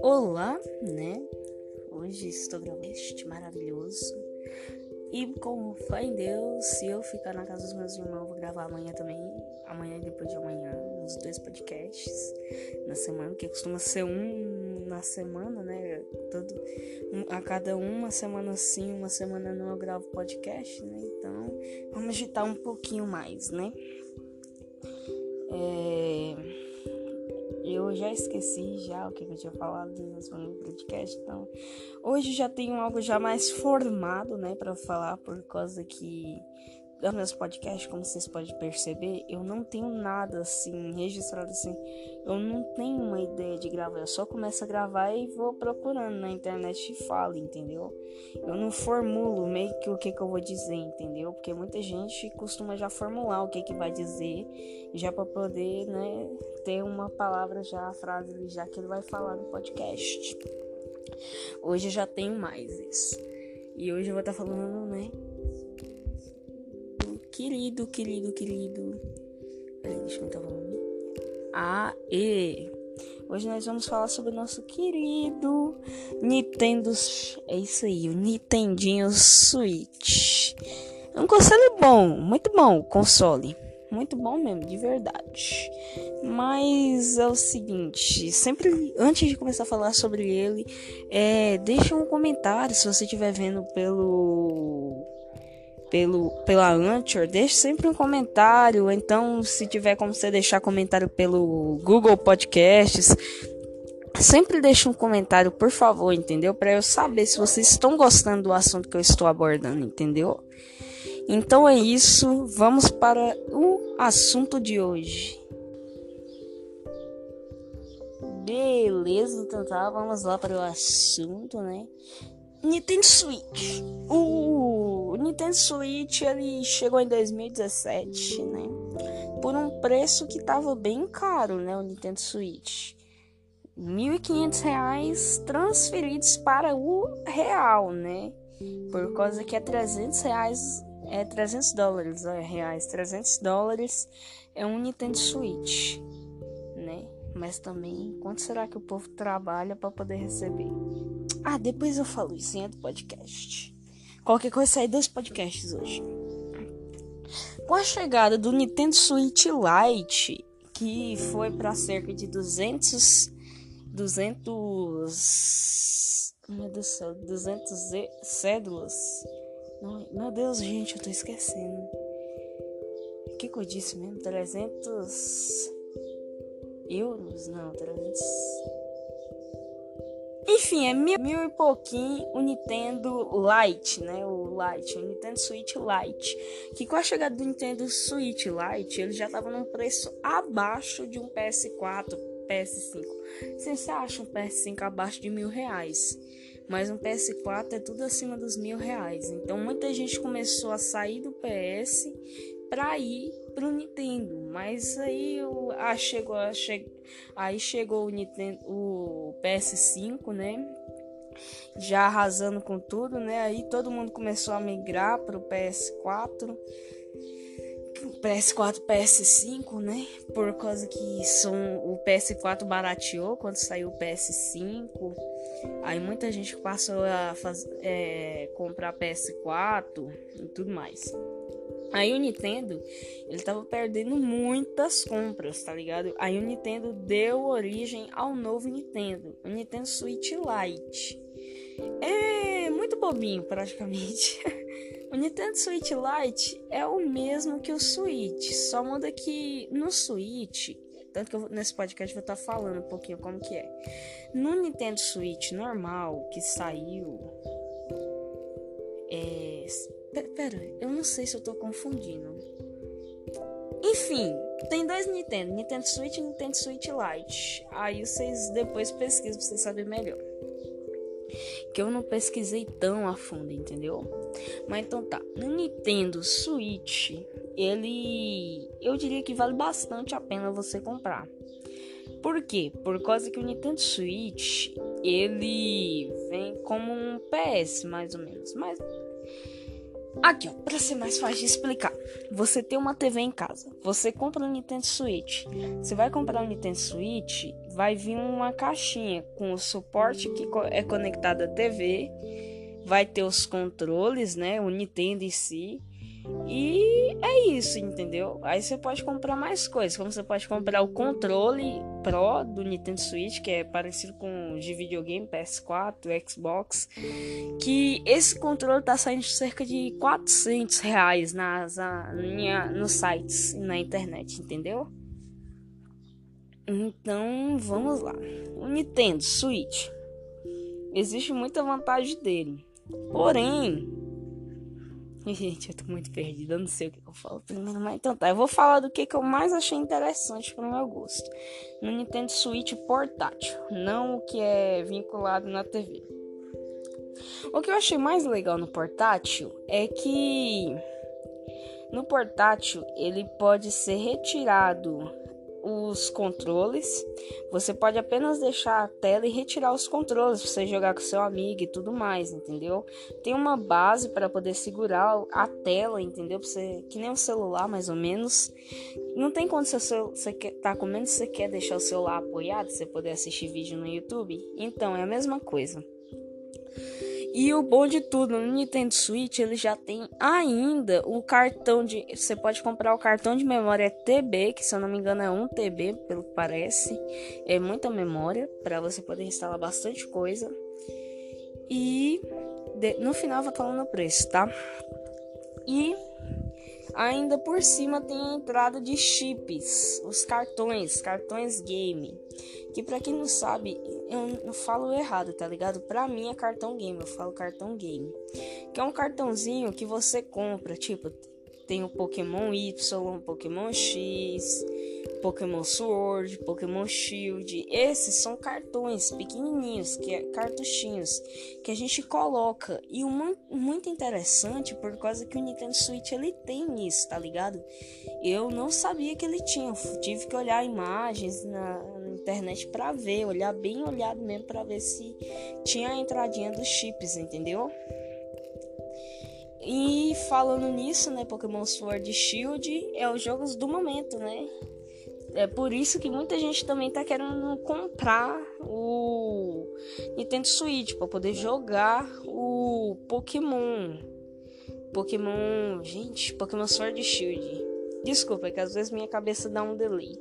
Olá, né? Hoje estou gravando este maravilhoso. E com fé em Deus, se eu ficar na casa dos meus irmãos, vou gravar amanhã também. Amanhã e depois de amanhã, os dois podcasts na semana, que costuma ser um na semana, né? Todo, a cada uma semana sim, uma semana não eu gravo podcast, né? Então, vamos agitar um pouquinho mais, né? É, eu já esqueci já o que eu tinha falado no podcast, então hoje já tenho algo já mais formado, né, para falar por causa que dos meus podcasts, como vocês podem perceber, eu não tenho nada assim registrado assim. Eu não tenho uma ideia de gravar. Eu só começo a gravar e vou procurando na internet e falo, entendeu? Eu não formulo meio que o que, que eu vou dizer, entendeu? Porque muita gente costuma já formular o que, que vai dizer, já para poder, né, ter uma palavra já, a frase já que ele vai falar no podcast. Hoje eu já tenho mais isso. E hoje eu vou estar tá falando, né? Querido, querido, querido. Peraí, deixa eu aumentar o volume. E hoje nós vamos falar sobre o nosso querido Nintendo. É isso aí, o Nintendinho Switch. É um console bom, muito bom console. Muito bom mesmo, de verdade. Mas é o seguinte, sempre antes de começar a falar sobre ele, é, deixa um comentário se você estiver vendo pelo pelo, pela Anchor, deixe sempre um comentário. Então, se tiver como você deixar comentário pelo Google Podcasts, sempre deixe um comentário, por favor, entendeu? Para eu saber se vocês estão gostando do assunto que eu estou abordando, entendeu? Então é isso, vamos para o assunto de hoje. Beleza, então tá, vamos lá para o assunto, né? Nintendo Switch. O Nintendo Switch ele chegou em 2017, né? Por um preço que tava bem caro, né? O Nintendo Switch. R$ 1.500 transferidos para o real, né? Por causa que é 300 reais, é 300 dólares, é reais, 300 dólares é um Nintendo Switch, né? Mas também, quanto será que o povo trabalha para poder receber? Ah, depois eu falo isso em outro podcast. Qualquer coisa sai dois podcasts hoje. Com a chegada do Nintendo Switch Lite, que foi para cerca de 200 200 meu Deus do céu, 200 cédulas. Meu Deus, gente, eu tô esquecendo. O que, que eu disse mesmo? 300 euros? Não, 300 enfim, é mil, mil e pouquinho o Nintendo Lite, né? O Lite, o Nintendo Switch Lite. Que com a chegada do Nintendo Switch Lite, ele já tava num preço abaixo de um PS4, PS5. Você acha um PS5 abaixo de mil reais? Mas um PS4 é tudo acima dos mil reais. Então muita gente começou a sair do PS para ir pro Nintendo. Mas aí eu, ah, chegou, che, aí chegou o Nintendo, o PS5, né? Já arrasando com tudo, né? Aí todo mundo começou a migrar pro PS4. PS4, PS5, né? Por causa que são, o PS4 barateou quando saiu o PS5. Aí muita gente passou a faz, é, comprar PS4 e tudo mais. Aí o Nintendo, ele tava perdendo muitas compras, tá ligado? Aí o Nintendo deu origem ao novo Nintendo, o Nintendo Switch Lite. É muito bobinho, praticamente. o Nintendo Switch Lite é o mesmo que o Switch, só muda que no Switch, tanto que eu, nesse podcast vou estar tá falando um pouquinho como que é. No Nintendo Switch normal, que saiu... Pera, eu não sei se eu tô confundindo. Enfim, tem dois Nintendo, Nintendo Switch e Nintendo Switch Lite. Aí vocês depois pesquisam pra vocês saberem melhor. Que eu não pesquisei tão a fundo, entendeu? Mas então tá. No Nintendo Switch, ele. Eu diria que vale bastante a pena você comprar. Por quê? Por causa que o Nintendo Switch ele vem como um PS, mais ou menos. Mas Aqui, ó, pra ser mais fácil de explicar. Você tem uma TV em casa, você compra um Nintendo Switch. Você vai comprar um Nintendo Switch, vai vir uma caixinha com o suporte que é conectado à TV, vai ter os controles, né, o Nintendo em si e é isso, entendeu? Aí você pode comprar mais coisas, como você pode comprar o controle Pro do Nintendo Switch, que é parecido com o de videogame PS4, Xbox, que esse controle tá saindo cerca de 400 reais nas, na, nos sites na internet, entendeu? Então, vamos lá. O Nintendo Switch. Existe muita vantagem dele. Porém, Gente, eu tô muito perdida, eu não sei o que eu falo primeiro, mas então tá. Eu vou falar do que, que eu mais achei interessante pro meu gosto. No Nintendo Switch portátil, não o que é vinculado na TV. O que eu achei mais legal no portátil é que no portátil ele pode ser retirado os controles. Você pode apenas deixar a tela e retirar os controles para você jogar com seu amigo e tudo mais, entendeu? Tem uma base para poder segurar a tela, entendeu? Pra você, que nem um celular, mais ou menos. Não tem quando você, você quer, tá comendo, você quer deixar o celular apoiado, você poder assistir vídeo no YouTube. Então é a mesma coisa. E o bom de tudo, no Nintendo Switch ele já tem ainda o cartão de. Você pode comprar o cartão de memória TB, que se eu não me engano é 1 TB, pelo que parece. É muita memória para você poder instalar bastante coisa. E de, no final vou falando o preço, tá? E ainda por cima tem a entrada de chips, os cartões, cartões game. Que para quem não sabe, eu, eu falo errado, tá ligado? Pra mim é cartão game, eu falo cartão game. Que é um cartãozinho que você compra, tipo, tem o Pokémon Y, Pokémon X, Pokémon Sword, Pokémon Shield. Esses são cartões pequenininhos, que é cartuchinhos, que a gente coloca. E uma muito interessante por causa que o Nintendo Switch ele tem isso, tá ligado? Eu não sabia que ele tinha, tive que olhar imagens na, na internet para ver, olhar bem olhado mesmo para ver se tinha a entradinha dos chips, entendeu? E falando nisso, né, Pokémon Sword Shield é os jogos do momento, né? É por isso que muita gente também tá querendo comprar o Nintendo Switch para poder jogar o Pokémon. Pokémon, gente, Pokémon Sword Shield. Desculpa, é que às vezes minha cabeça dá um delay.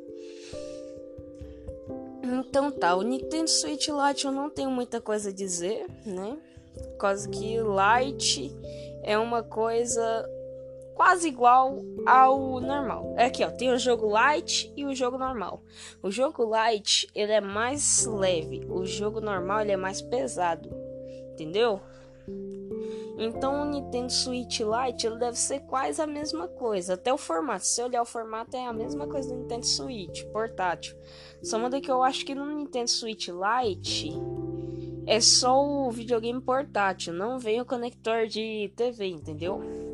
Então tá, o Nintendo Switch Lite eu não tenho muita coisa a dizer, né? Causa que Lite é uma coisa quase igual ao normal. É aqui, ó, tem o jogo light e o jogo normal. O jogo light, ele é mais leve, o jogo normal ele é mais pesado. Entendeu? Então o Nintendo Switch Lite ele deve ser quase a mesma coisa. Até o formato, se olhar o formato é a mesma coisa do Nintendo Switch portátil. Só muda que eu acho que no Nintendo Switch Lite é só o videogame portátil, não vem o conector de TV, entendeu?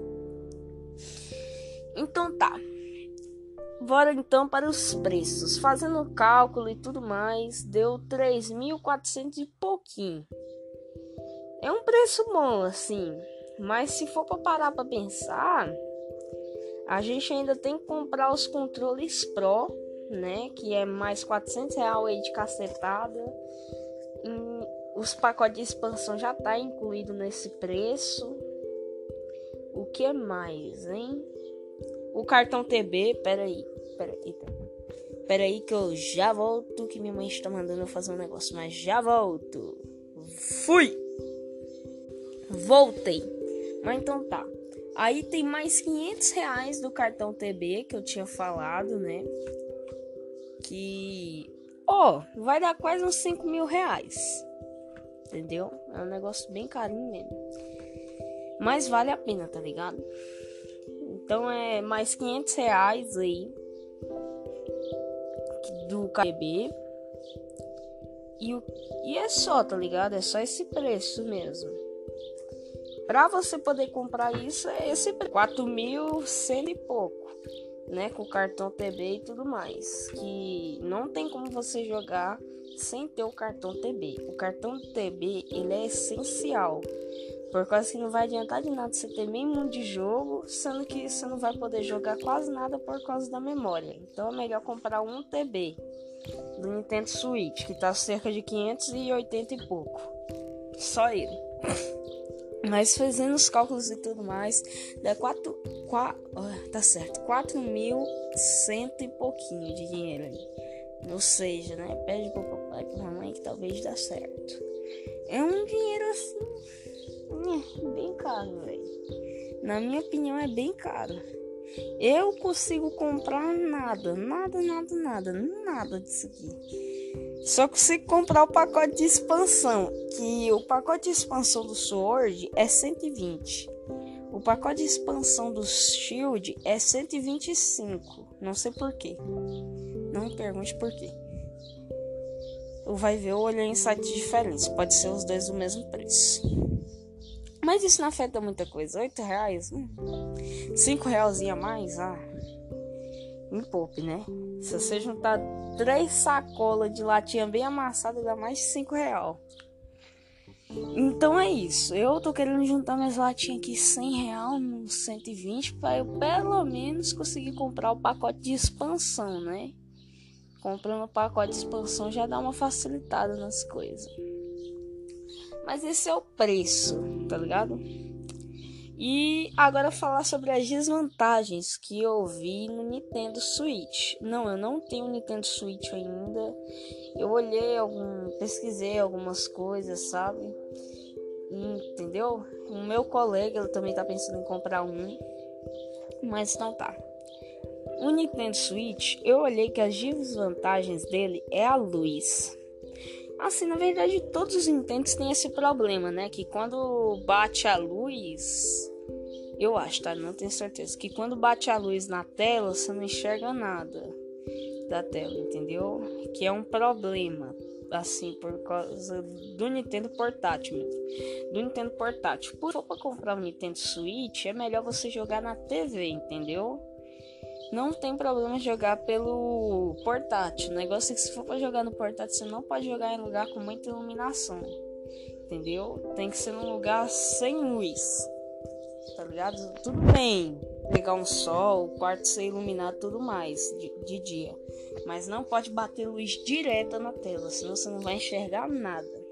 Então tá. Bora então para os preços. Fazendo o cálculo e tudo mais, deu 3.400 e pouquinho. É um preço bom assim, mas se for para parar para pensar, a gente ainda tem que comprar os controles Pro, né, que é mais 400 reais aí de cacetada os pacotes de expansão já tá incluído nesse preço. O que mais, hein? O cartão TB, peraí, peraí, peraí que eu já volto, que minha mãe está mandando eu fazer um negócio, mas já volto. Fui! Voltei. Mas então tá. Aí tem mais 500 reais do cartão TB que eu tinha falado, né? Que, ó, oh, vai dar quase uns 5 mil reais entendeu? É um negócio bem carinho mesmo. Mas vale a pena, tá ligado? Então é mais 500 reais aí do KB. E, e é só, tá ligado? É só esse preço mesmo. Pra você poder comprar isso, é esse preço. 4.100 e pouco. Né? Com cartão TB e tudo mais. Que não tem como você jogar sem ter o cartão TB. O cartão TB ele é essencial. Por causa que não vai adiantar de nada você ter meio mundo de jogo, sendo que você não vai poder jogar quase nada por causa da memória. Então é melhor comprar um TB do Nintendo Switch, que tá cerca de 580 e pouco. Só ele. Mas fazendo os cálculos e tudo mais, dá 4. 4 tá certo, 4 mil cento e pouquinho de dinheiro ali. Ou seja, né? Pede pro papai e pra mamãe que talvez dá certo. É um dinheiro assim. É, bem caro, velho. Na minha opinião, é bem caro. Eu consigo comprar nada, nada, nada, nada, nada disso aqui. Só consigo comprar o pacote de expansão, que o pacote de expansão do Sword é 120. O pacote de expansão do Shield é 125. Não sei porquê. Não me pergunte porquê. Vai ver, eu olhei em sites diferentes. Pode ser os dois do mesmo preço. Mas isso não afeta muita coisa. 8 reais? Hum. 5 reais a mais? Ah. Me poupe, né? Se você juntar três sacolas de latinha bem amassada, dá mais de 5 reais. Então é isso. Eu tô querendo juntar minhas latinhas aqui 100 real, 120 para eu pelo menos conseguir comprar o pacote de expansão, né? Comprando o pacote de expansão já dá uma facilitada nas coisas. Mas esse é o preço, tá ligado? E agora falar sobre as desvantagens que eu vi no Nintendo Switch. Não, eu não tenho Nintendo Switch ainda. Eu olhei algum, pesquisei algumas coisas, sabe? Entendeu? O meu colega ele também tá pensando em comprar um, mas não tá. O Nintendo Switch, eu olhei que as desvantagens dele é a luz. Assim, na verdade, todos os Nintendo têm esse problema, né? Que quando bate a luz, eu acho, tá? Não tenho certeza. Que quando bate a luz na tela, você não enxerga nada da tela, entendeu? Que é um problema, assim, por causa do Nintendo portátil mesmo. Do Nintendo portátil. Por pra comprar um Nintendo Switch, é melhor você jogar na TV, entendeu? Não tem problema jogar pelo portátil. O negócio é que se for para jogar no portátil, você não pode jogar em lugar com muita iluminação. Entendeu? Tem que ser num lugar sem luz. Tá ligado? Tudo bem pegar um sol, o quarto ser iluminado tudo mais de, de dia. Mas não pode bater luz direta na tela, senão você não vai enxergar nada.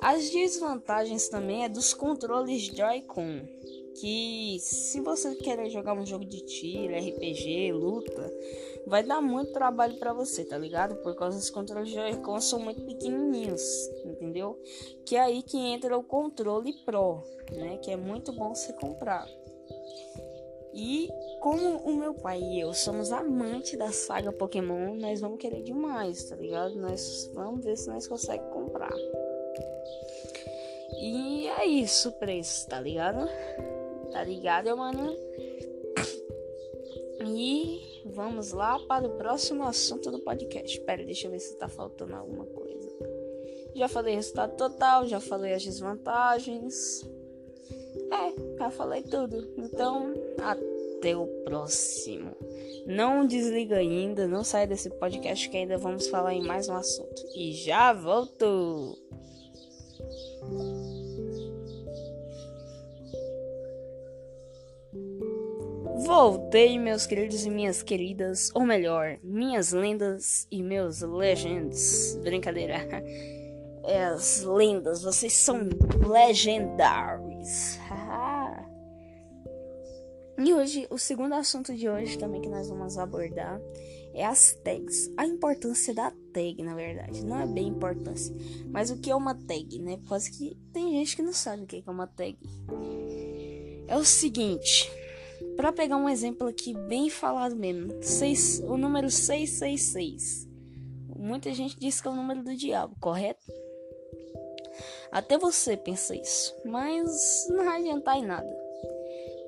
As desvantagens também é dos controles Joy-Con que se você querer jogar um jogo de tiro, RPG, luta, vai dar muito trabalho para você, tá ligado? Por causa dos controles Joy-Con são muito pequenininhos, entendeu? Que é aí que entra o controle Pro, né? Que é muito bom você comprar. E como o meu pai e eu somos amantes da saga Pokémon, nós vamos querer demais, tá ligado? Nós vamos ver se nós conseguimos comprar. E é isso o preço, tá ligado? Tá ligado, mano? E vamos lá para o próximo assunto do podcast. Pera, deixa eu ver se tá faltando alguma coisa. Já falei resultado total, já falei as desvantagens. É, já falei tudo. Então, até o próximo. Não desliga ainda, não sai desse podcast que ainda vamos falar em mais um assunto. E já volto! Voltei, meus queridos e minhas queridas, ou melhor, minhas lendas e meus legends. Brincadeira. É as lendas, vocês são legendários. e hoje, o segundo assunto de hoje também que nós vamos abordar é as tags. A importância da tag, na verdade. Não é bem importância. Mas o que é uma tag, né? Quase que tem gente que não sabe o que é uma tag. É o seguinte. Para pegar um exemplo aqui bem falado mesmo, seis, o número 666. Muita gente diz que é o número do diabo, correto? Até você pensa isso, mas não vai adiantar em nada.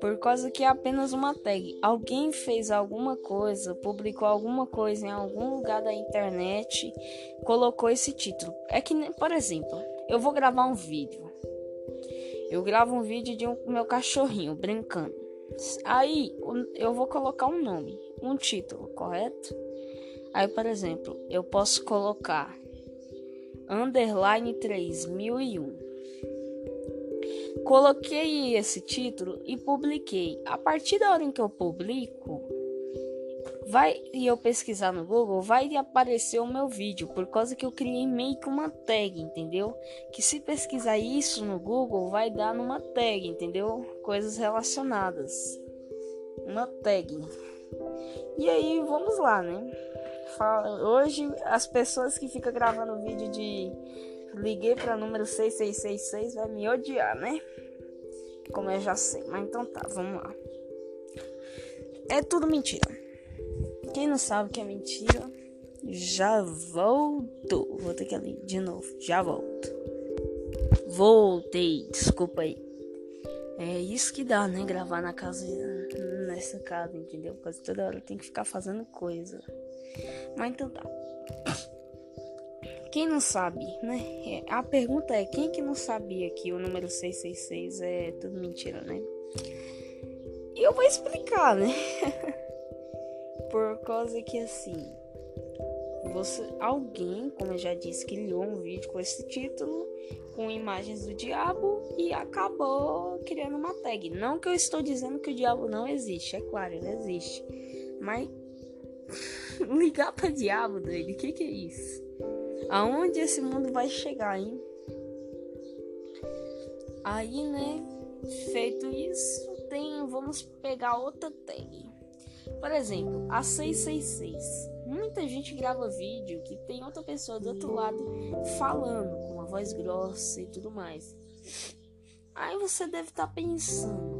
Por causa que é apenas uma tag. Alguém fez alguma coisa, publicou alguma coisa em algum lugar da internet, colocou esse título. É que, por exemplo, eu vou gravar um vídeo. Eu gravo um vídeo de um meu cachorrinho brincando. Aí eu vou colocar um nome, um título, correto? Aí, por exemplo, eu posso colocar underline 3001. Coloquei esse título e publiquei. A partir da hora em que eu publico, vai e eu pesquisar no Google, vai aparecer o meu vídeo, por causa que eu criei meio que uma tag, entendeu? Que se pesquisar isso no Google, vai dar numa tag, entendeu? Coisas relacionadas. Uma tag. E aí, vamos lá, né? Hoje, as pessoas que ficam gravando vídeo de liguei para número 6666 vai me odiar, né? Como eu já sei. Mas então tá, vamos lá. É tudo mentira. Quem não sabe que é mentira, já volto. Vou ter que ali de novo. Já volto. Voltei, desculpa aí. É isso que dá, né? Gravar na casa, nessa casa, entendeu? Porque toda hora tem que ficar fazendo coisa. Mas então tá. Quem não sabe, né? É, a pergunta é: quem que não sabia que o número 666 é tudo mentira, né? E eu vou explicar, né? Por causa que assim, você, alguém, como eu já disse, criou um vídeo com esse título, com imagens do diabo e acabou criando uma tag. Não que eu estou dizendo que o diabo não existe, é claro, ele existe. Mas ligar para diabo dele, que, que é isso? Aonde esse mundo vai chegar, hein? Aí, né? Feito isso, tem, vamos pegar outra tag. Por exemplo, a 666. Muita gente grava vídeo que tem outra pessoa do outro lado falando com uma voz grossa e tudo mais. Aí você deve estar tá pensando,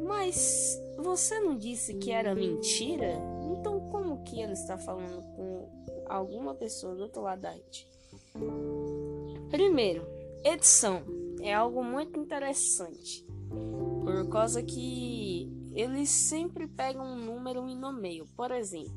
mas você não disse que era mentira? Então como que ele está falando com alguma pessoa do outro lado da rede? Primeiro, edição é algo muito interessante. Por causa que eles sempre pegam um número e nomeiam. Por exemplo,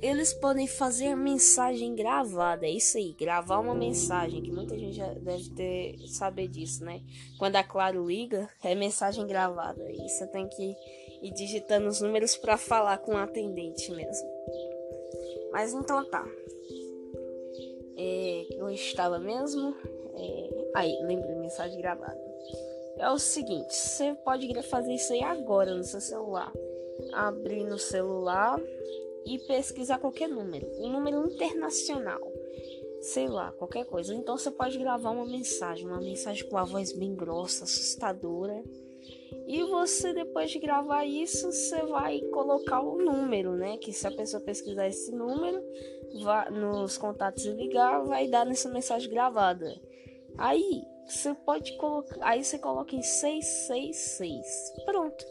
eles podem fazer mensagem gravada. É isso aí, gravar uma mensagem, que muita gente já deve ter saber disso, né? Quando a Claro liga, é mensagem gravada. E você tem que ir digitando os números para falar com o atendente mesmo. Mas então tá. É, eu estava mesmo. É, aí, lembrei, mensagem gravada é o seguinte: você pode fazer isso aí agora no seu celular. Abrir no celular e pesquisar qualquer número, um número internacional, sei lá, qualquer coisa. Então você pode gravar uma mensagem, uma mensagem com a voz bem grossa, assustadora. E você, depois de gravar isso, você vai colocar o número, né? Que se a pessoa pesquisar esse número, nos contatos e ligar, vai dar nessa mensagem gravada. Aí, você pode colocar. Aí você coloca em 666. Pronto.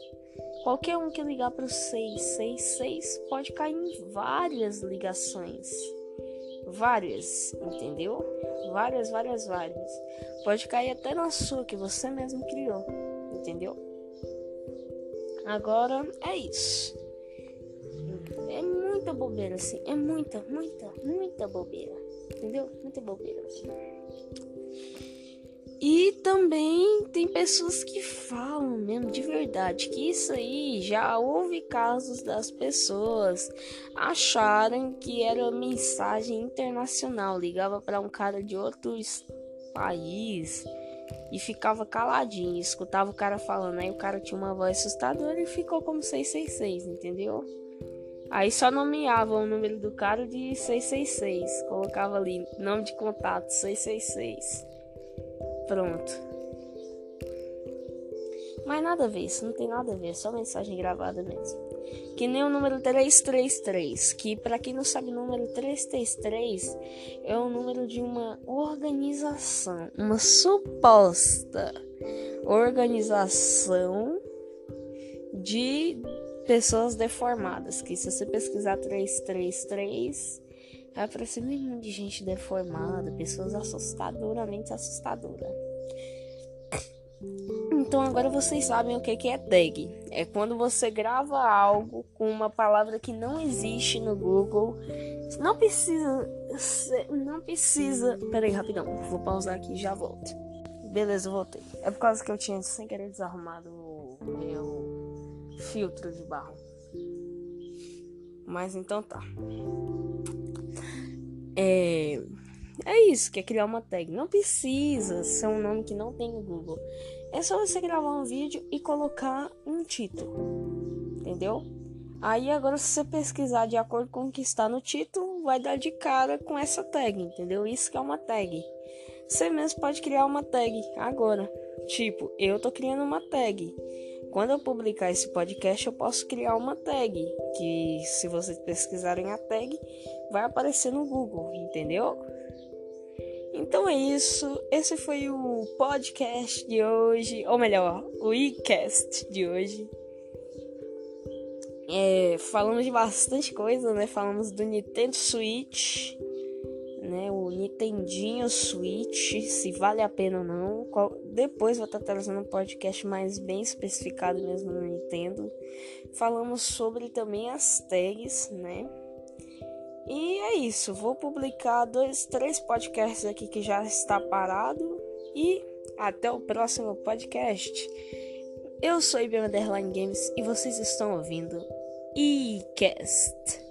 Qualquer um que ligar para o 666 pode cair em várias ligações. Várias, entendeu? Várias, várias, várias. Pode cair até na sua que você mesmo criou, entendeu? Agora é isso. É muita bobeira assim, é muita, muita, muita bobeira. Entendeu? Muita bobeira assim. E também tem pessoas que falam mesmo de verdade que isso aí já houve casos das pessoas acharem que era mensagem internacional, ligava para um cara de outro país e ficava caladinho, escutava o cara falando, aí o cara tinha uma voz assustadora e ficou como 666, entendeu? Aí só nomeava o número do cara de 666, colocava ali nome de contato 666. Pronto. Mas nada a ver, isso não tem nada a ver, é só mensagem gravada mesmo. Que nem o número 333, que para quem não sabe, o número 333 é o número de uma organização, uma suposta organização de pessoas deformadas, que se você pesquisar 333 Um de gente deformada, pessoas assustadoramente assustadoras. Então agora vocês sabem o que é tag. É quando você grava algo com uma palavra que não existe no Google. Não precisa. Não precisa. Pera aí, rapidão. Vou pausar aqui e já volto. Beleza, voltei. É por causa que eu tinha sem querer desarrumado o meu filtro de barro. Mas então tá. É, é isso, que é criar uma tag. Não precisa ser um nome que não tem no Google. É só você gravar um vídeo e colocar um título. Entendeu? Aí agora se você pesquisar de acordo com o que está no título, vai dar de cara com essa tag, entendeu? Isso que é uma tag. Você mesmo pode criar uma tag agora. Tipo, eu tô criando uma tag. Quando eu publicar esse podcast, eu posso criar uma tag. Que se vocês pesquisarem a tag, vai aparecer no Google, entendeu? Então é isso. Esse foi o podcast de hoje. Ou melhor, o e-cast de hoje. É, falamos de bastante coisa, né? Falamos do Nintendo Switch né? O Nintendinho Switch, se vale a pena ou não. Qual, depois vou estar trazendo um podcast mais bem especificado mesmo no Nintendo. Falamos sobre também as tags, né? E é isso, vou publicar dois, três podcasts aqui que já está parado e até o próximo podcast. Eu sou IBM Underline Games e vocês estão ouvindo e-cast.